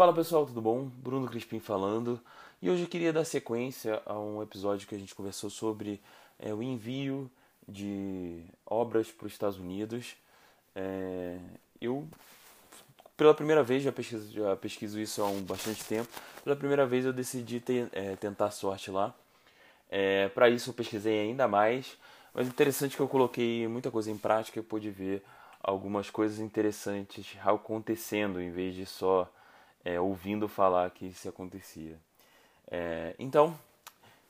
Fala pessoal, tudo bom? Bruno Crispim falando. E hoje eu queria dar sequência a um episódio que a gente conversou sobre é, o envio de obras para os Estados Unidos. É, eu, pela primeira vez, já pesquiso, já pesquiso isso há um bastante tempo, pela primeira vez eu decidi é, tentar sorte lá. É, para isso eu pesquisei ainda mais, mas interessante que eu coloquei muita coisa em prática e pude ver algumas coisas interessantes acontecendo em vez de só é, ouvindo falar que isso acontecia. É, então,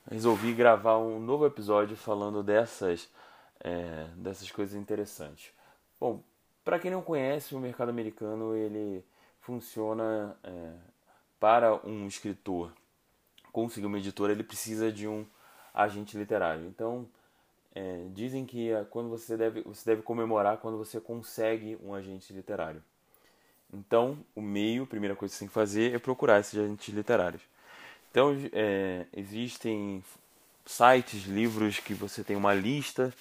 resolvi gravar um novo episódio falando dessas, é, dessas coisas interessantes. Bom, para quem não conhece, o mercado americano ele funciona é, para um escritor conseguir uma editora, ele precisa de um agente literário. Então, é, dizem que é, quando você deve, você deve comemorar quando você consegue um agente literário. Então, o meio, a primeira coisa que você tem que fazer é procurar esses agentes literários. Então, é, existem sites, livros que você tem uma lista.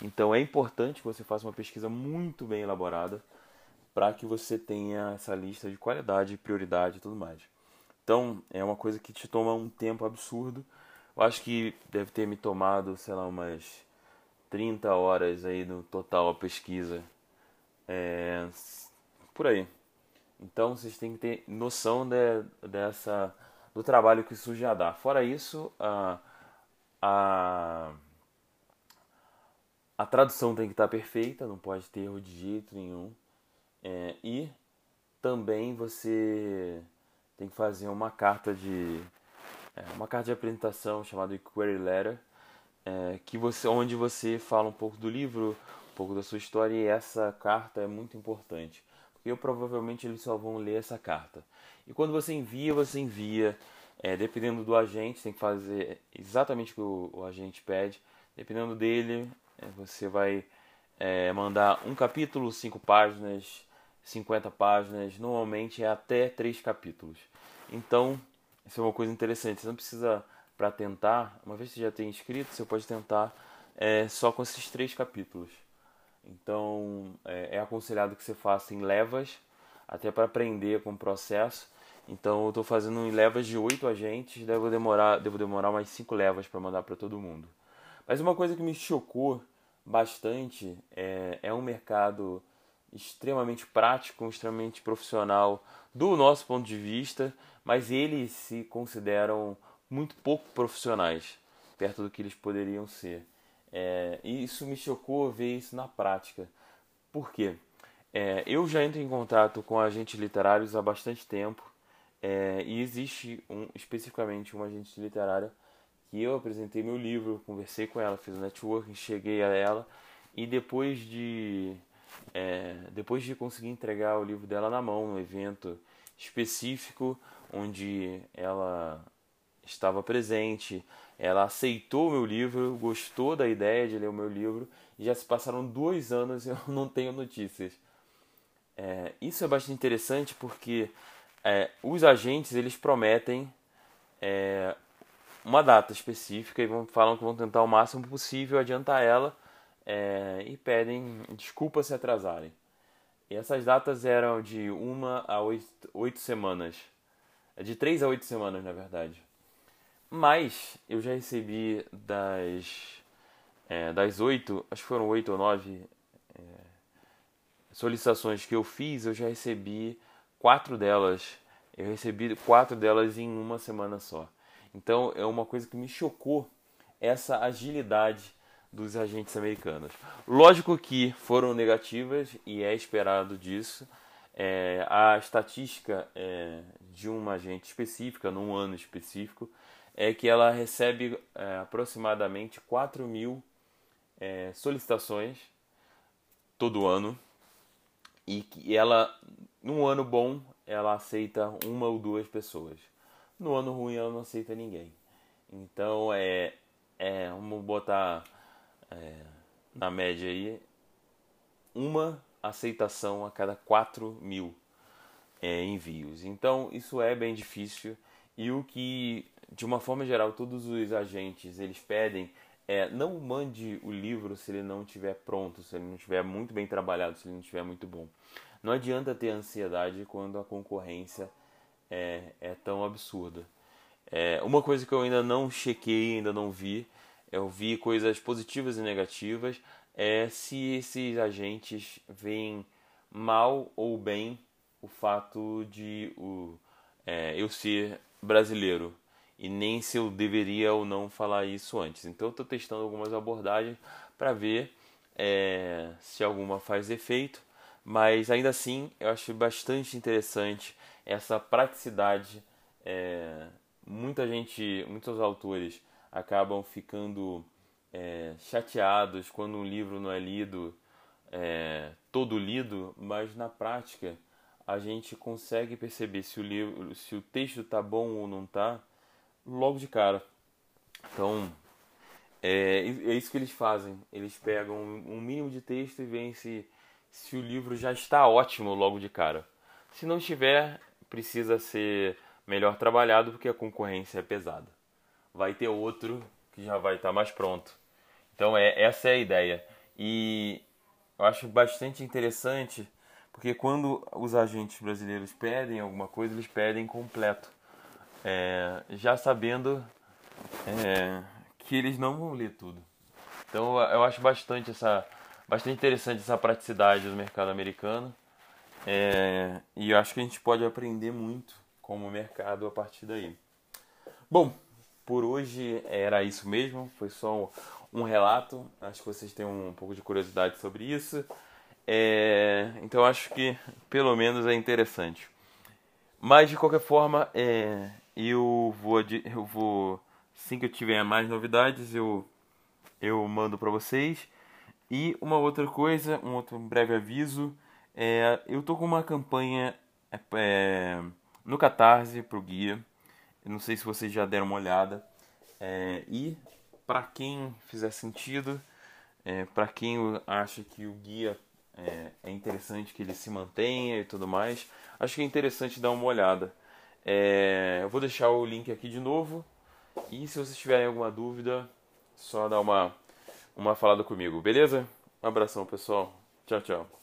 Então, é importante que você faça uma pesquisa muito bem elaborada para que você tenha essa lista de qualidade, prioridade e tudo mais. Então, é uma coisa que te toma um tempo absurdo. Eu acho que deve ter me tomado, sei lá, umas 30 horas aí no total a pesquisa. É, por aí. Então vocês têm que ter noção de, dessa do trabalho que isso já dá. Fora isso, a, a, a tradução tem que estar perfeita, não pode ter erro de jeito nenhum. É, e também você tem que fazer uma carta de é, uma carta de apresentação chamada Query Letter, é, que você, onde você fala um pouco do livro, um pouco da sua história e essa carta é muito importante eu provavelmente eles só vão ler essa carta. E quando você envia, você envia, é, dependendo do agente, tem que fazer exatamente o que o, o agente pede. Dependendo dele, é, você vai é, mandar um capítulo, cinco páginas, 50 páginas, normalmente é até três capítulos. Então, isso é uma coisa interessante. Você não precisa, para tentar, uma vez que você já tem escrito, você pode tentar é, só com esses três capítulos. Então é, é aconselhado que você faça em levas, até para aprender com o processo. Então eu estou fazendo em levas de oito agentes, devo demorar, devo demorar mais cinco levas para mandar para todo mundo. Mas uma coisa que me chocou bastante é, é um mercado extremamente prático, extremamente profissional do nosso ponto de vista, mas eles se consideram muito pouco profissionais perto do que eles poderiam ser. É, e isso me chocou ver isso na prática. Por quê? É, eu já entro em contato com agentes literários há bastante tempo é, e existe um, especificamente uma agente literária que eu apresentei meu livro, conversei com ela, fiz o networking, cheguei a ela e depois de é, depois de conseguir entregar o livro dela na mão no evento específico onde ela estava presente, ela aceitou o meu livro, gostou da ideia de ler o meu livro e já se passaram dois anos e eu não tenho notícias. É, isso é bastante interessante porque é, os agentes eles prometem é, uma data específica e vão, falam que vão tentar o máximo possível adiantar ela é, e pedem desculpas se atrasarem. E essas datas eram de uma a oito, oito semanas. De três a oito semanas, na verdade. Mas eu já recebi das é, das oito, acho que foram oito ou nove é, solicitações que eu fiz, eu já recebi quatro delas. Eu recebi quatro delas em uma semana só. Então é uma coisa que me chocou essa agilidade dos agentes americanos. Lógico que foram negativas e é esperado disso. É, a estatística é, de uma agente específica, num ano específico, é que ela recebe é, aproximadamente 4 mil é, solicitações todo ano e que ela, num ano bom, ela aceita uma ou duas pessoas. No ano ruim, ela não aceita ninguém. Então, é, é vamos botar é, na média aí uma aceitação a cada 4 mil é, envios. Então, isso é bem difícil e o que de uma forma geral, todos os agentes eles pedem é, não mande o livro se ele não estiver pronto, se ele não estiver muito bem trabalhado, se ele não estiver muito bom. Não adianta ter ansiedade quando a concorrência é, é tão absurda. É, uma coisa que eu ainda não chequei, ainda não vi, eu vi coisas positivas e negativas, é se esses agentes veem mal ou bem o fato de o, é, eu ser brasileiro e nem se eu deveria ou não falar isso antes. Então eu estou testando algumas abordagens para ver é, se alguma faz efeito, mas ainda assim eu acho bastante interessante essa praticidade. É, muita gente, muitos autores acabam ficando é, chateados quando um livro não é lido é, todo lido, mas na prática a gente consegue perceber se o livro, se o texto tá bom ou não tá, logo de cara. Então é, é isso que eles fazem. Eles pegam um mínimo de texto e veem se, se o livro já está ótimo logo de cara. Se não estiver, precisa ser melhor trabalhado porque a concorrência é pesada. Vai ter outro que já vai estar mais pronto. Então é essa é a ideia. E eu acho bastante interessante porque quando os agentes brasileiros pedem alguma coisa, eles pedem completo, é, já sabendo é, que eles não vão ler tudo. Então eu acho bastante essa bastante interessante essa praticidade do mercado americano é, e eu acho que a gente pode aprender muito como mercado a partir daí. Bom, por hoje era isso mesmo, foi só um relato. Acho que vocês têm um pouco de curiosidade sobre isso. É, então acho que pelo menos é interessante. Mas de qualquer forma, é, eu vou eu vou assim que eu tiver mais novidades eu eu mando para vocês. E uma outra coisa, um outro breve aviso, é, eu tô com uma campanha é, no Catarse pro guia. Não sei se vocês já deram uma olhada. É, e para quem fizer sentido, é, para quem acha que o guia é, é, interessante que ele se mantenha e tudo mais, acho que é interessante dar uma olhada. É, eu vou deixar o link aqui de novo e se vocês tiverem alguma dúvida, só dar uma, uma falada comigo, beleza? Um abração pessoal, tchau, tchau.